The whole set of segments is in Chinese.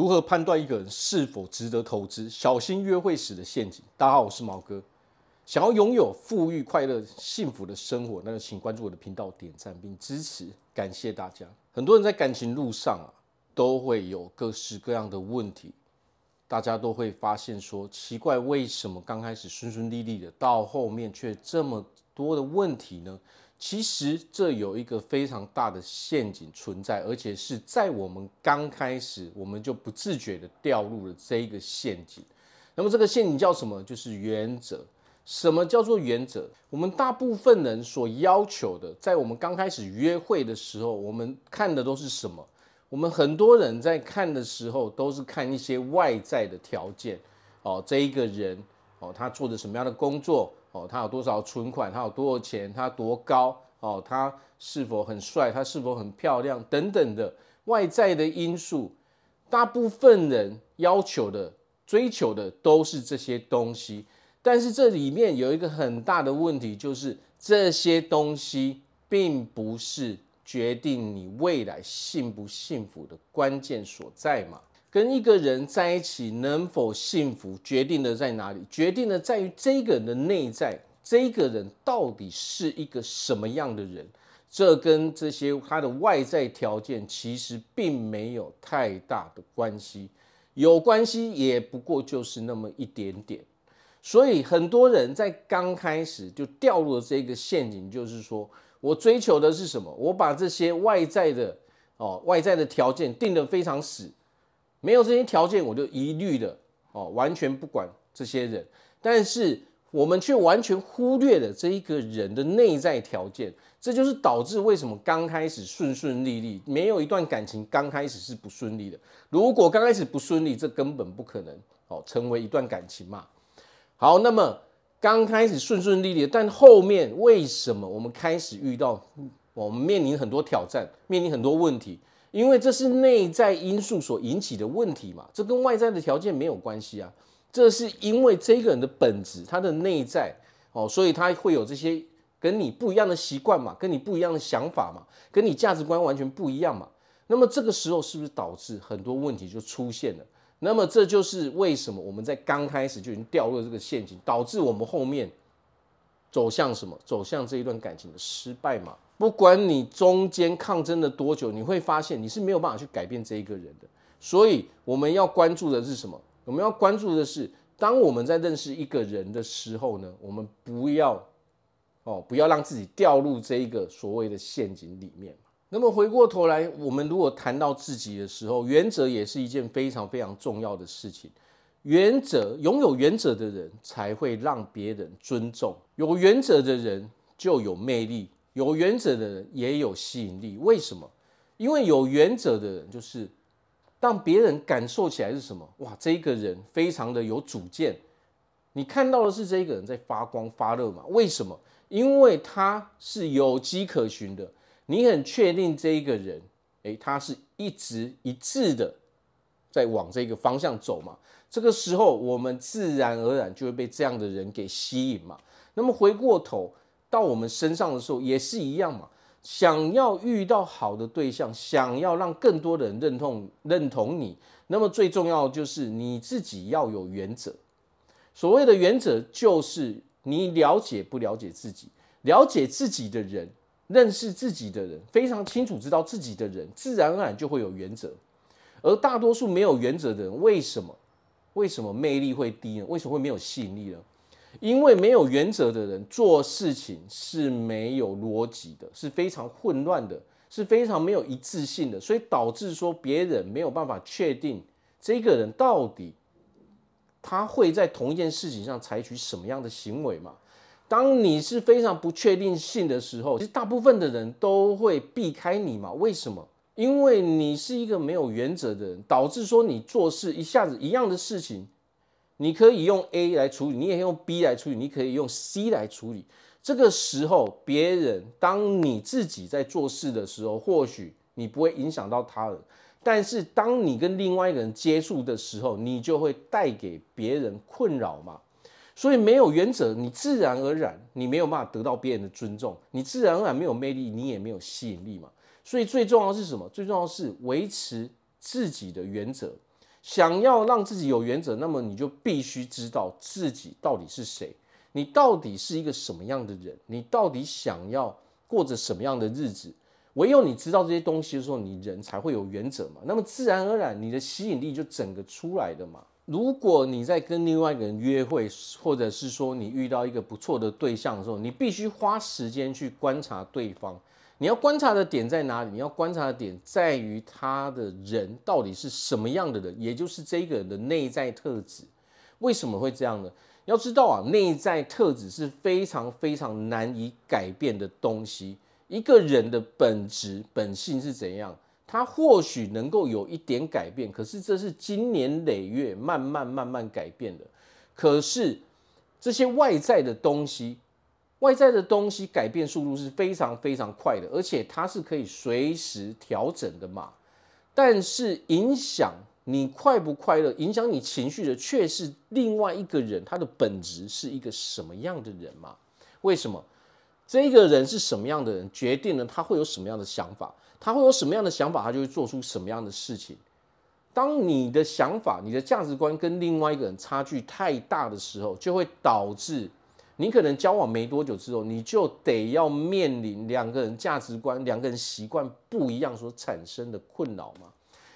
如何判断一个人是否值得投资？小心约会时的陷阱。大家好，我是毛哥。想要拥有富裕、快乐、幸福的生活，那就请关注我的频道，点赞并支持，感谢大家。很多人在感情路上啊，都会有各式各样的问题，大家都会发现说，奇怪，为什么刚开始顺顺利利的，到后面却这么多的问题呢？其实这有一个非常大的陷阱存在，而且是在我们刚开始，我们就不自觉的掉入了这一个陷阱。那么这个陷阱叫什么？就是原则。什么叫做原则？我们大部分人所要求的，在我们刚开始约会的时候，我们看的都是什么？我们很多人在看的时候，都是看一些外在的条件。哦，这一个人，哦，他做着什么样的工作？哦，他有多少存款？他有多少钱？他多高？哦，他是否很帅？他是否很漂亮？等等的外在的因素，大部分人要求的、追求的都是这些东西。但是这里面有一个很大的问题，就是这些东西并不是决定你未来幸不幸福的关键所在嘛。跟一个人在一起能否幸福，决定的在哪里？决定的在于这个人的内在，这个人到底是一个什么样的人？这跟这些他的外在条件其实并没有太大的关系，有关系也不过就是那么一点点。所以很多人在刚开始就掉入了这个陷阱，就是说我追求的是什么？我把这些外在的哦，外在的条件定得非常死。没有这些条件，我就一律的哦，完全不管这些人。但是我们却完全忽略了这一个人的内在条件，这就是导致为什么刚开始顺顺利利，没有一段感情刚开始是不顺利的。如果刚开始不顺利，这根本不可能哦成为一段感情嘛。好，那么刚开始顺顺利利，但后面为什么我们开始遇到我们面临很多挑战，面临很多问题？因为这是内在因素所引起的问题嘛，这跟外在的条件没有关系啊。这是因为这个人的本质，他的内在哦，所以他会有这些跟你不一样的习惯嘛，跟你不一样的想法嘛，跟你价值观完全不一样嘛。那么这个时候是不是导致很多问题就出现了？那么这就是为什么我们在刚开始就已经掉入这个陷阱，导致我们后面走向什么？走向这一段感情的失败嘛。不管你中间抗争了多久，你会发现你是没有办法去改变这一个人的。所以我们要关注的是什么？我们要关注的是，当我们在认识一个人的时候呢，我们不要哦，不要让自己掉入这一个所谓的陷阱里面。那么回过头来，我们如果谈到自己的时候，原则也是一件非常非常重要的事情。原则，拥有原则的人才会让别人尊重，有原则的人就有魅力。有原则的人也有吸引力，为什么？因为有原则的人就是让别人感受起来是什么？哇，这个人非常的有主见，你看到的是这个人在发光发热嘛？为什么？因为他是有迹可循的，你很确定这一个人，诶，他是一直一致的在往这个方向走嘛？这个时候我们自然而然就会被这样的人给吸引嘛。那么回过头。到我们身上的时候也是一样嘛，想要遇到好的对象，想要让更多的人认同认同你，那么最重要就是你自己要有原则。所谓的原则，就是你了解不了解自己，了解自己的人，认识自己的人，非常清楚知道自己的人，自然而然就会有原则。而大多数没有原则的人，为什么？为什么魅力会低呢？为什么会没有吸引力呢？因为没有原则的人做事情是没有逻辑的，是非常混乱的，是非常没有一致性的，所以导致说别人没有办法确定这个人到底他会在同一件事情上采取什么样的行为嘛。当你是非常不确定性的时候，其实大部分的人都会避开你嘛。为什么？因为你是一个没有原则的人，导致说你做事一下子一样的事情。你可以用 A 来处理，你也可以用 B 来处理，你可以用 C 来处理。这个时候，别人当你自己在做事的时候，或许你不会影响到他人，但是当你跟另外一个人接触的时候，你就会带给别人困扰嘛。所以没有原则，你自然而然你没有办法得到别人的尊重，你自然而然没有魅力，你也没有吸引力嘛。所以最重要的是什么？最重要是维持自己的原则。想要让自己有原则，那么你就必须知道自己到底是谁，你到底是一个什么样的人，你到底想要过着什么样的日子。唯有你知道这些东西的时候，你人才会有原则嘛。那么自然而然，你的吸引力就整个出来的嘛。如果你在跟另外一个人约会，或者是说你遇到一个不错的对象的时候，你必须花时间去观察对方。你要观察的点在哪里？你要观察的点在于他的人到底是什么样的人，也就是这个人的内在特质。为什么会这样呢？要知道啊，内在特质是非常非常难以改变的东西。一个人的本质本性是怎样？他或许能够有一点改变，可是这是经年累月慢慢慢慢改变的。可是这些外在的东西，外在的东西改变速度是非常非常快的，而且它是可以随时调整的嘛。但是影响你快不快乐，影响你情绪的却是另外一个人，他的本质是一个什么样的人嘛？为什么？这个人是什么样的人，决定了他会有什么样的想法，他会有什么样的想法，他就会做出什么样的事情。当你的想法、你的价值观跟另外一个人差距太大的时候，就会导致你可能交往没多久之后，你就得要面临两个人价值观、两个人习惯不一样所产生的困扰嘛。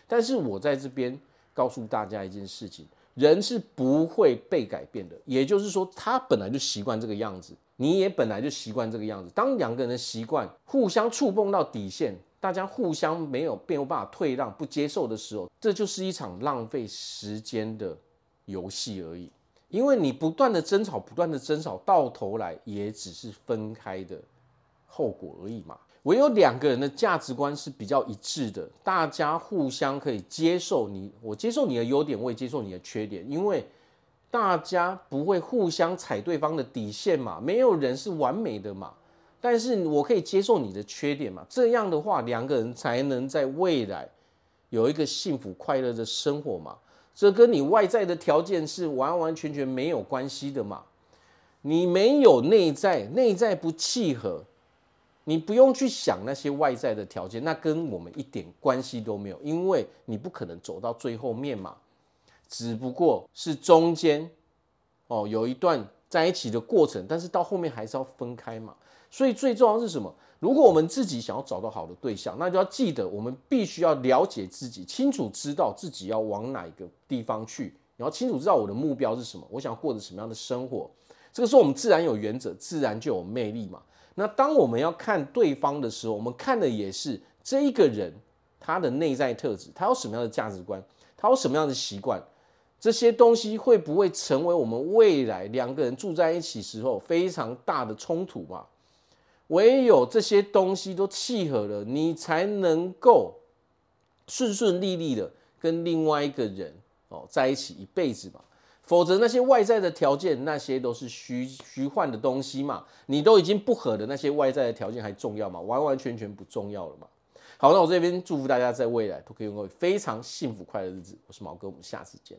但是我在这边告诉大家一件事情。人是不会被改变的，也就是说，他本来就习惯这个样子，你也本来就习惯这个样子。当两个人的习惯互相触碰到底线，大家互相没有没有办法退让、不接受的时候，这就是一场浪费时间的游戏而已。因为你不断的争吵，不断的争吵，到头来也只是分开的后果而已嘛。唯有两个人的价值观是比较一致的，大家互相可以接受你，我接受你的优点，我也接受你的缺点，因为大家不会互相踩对方的底线嘛，没有人是完美的嘛。但是我可以接受你的缺点嘛，这样的话，两个人才能在未来有一个幸福快乐的生活嘛。这跟你外在的条件是完完全全没有关系的嘛。你没有内在，内在不契合。你不用去想那些外在的条件，那跟我们一点关系都没有，因为你不可能走到最后面嘛，只不过是中间哦有一段在一起的过程，但是到后面还是要分开嘛。所以最重要是什么？如果我们自己想要找到好的对象，那就要记得我们必须要了解自己，清楚知道自己要往哪一个地方去，然后清楚知道我的目标是什么，我想要过着什么样的生活。这个时候我们自然有原则，自然就有魅力嘛。那当我们要看对方的时候，我们看的也是这一个人他的内在特质，他有什么样的价值观，他有什么样的习惯，这些东西会不会成为我们未来两个人住在一起时候非常大的冲突嘛？唯有这些东西都契合了，你才能够顺顺利利的跟另外一个人哦在一起一辈子嘛。否则那些外在的条件，那些都是虚虚幻的东西嘛。你都已经不合的那些外在的条件还重要吗？完完全全不重要了嘛。好，那我这边祝福大家在未来都可以拥有非常幸福快乐的日子。我是毛哥，我们下次见。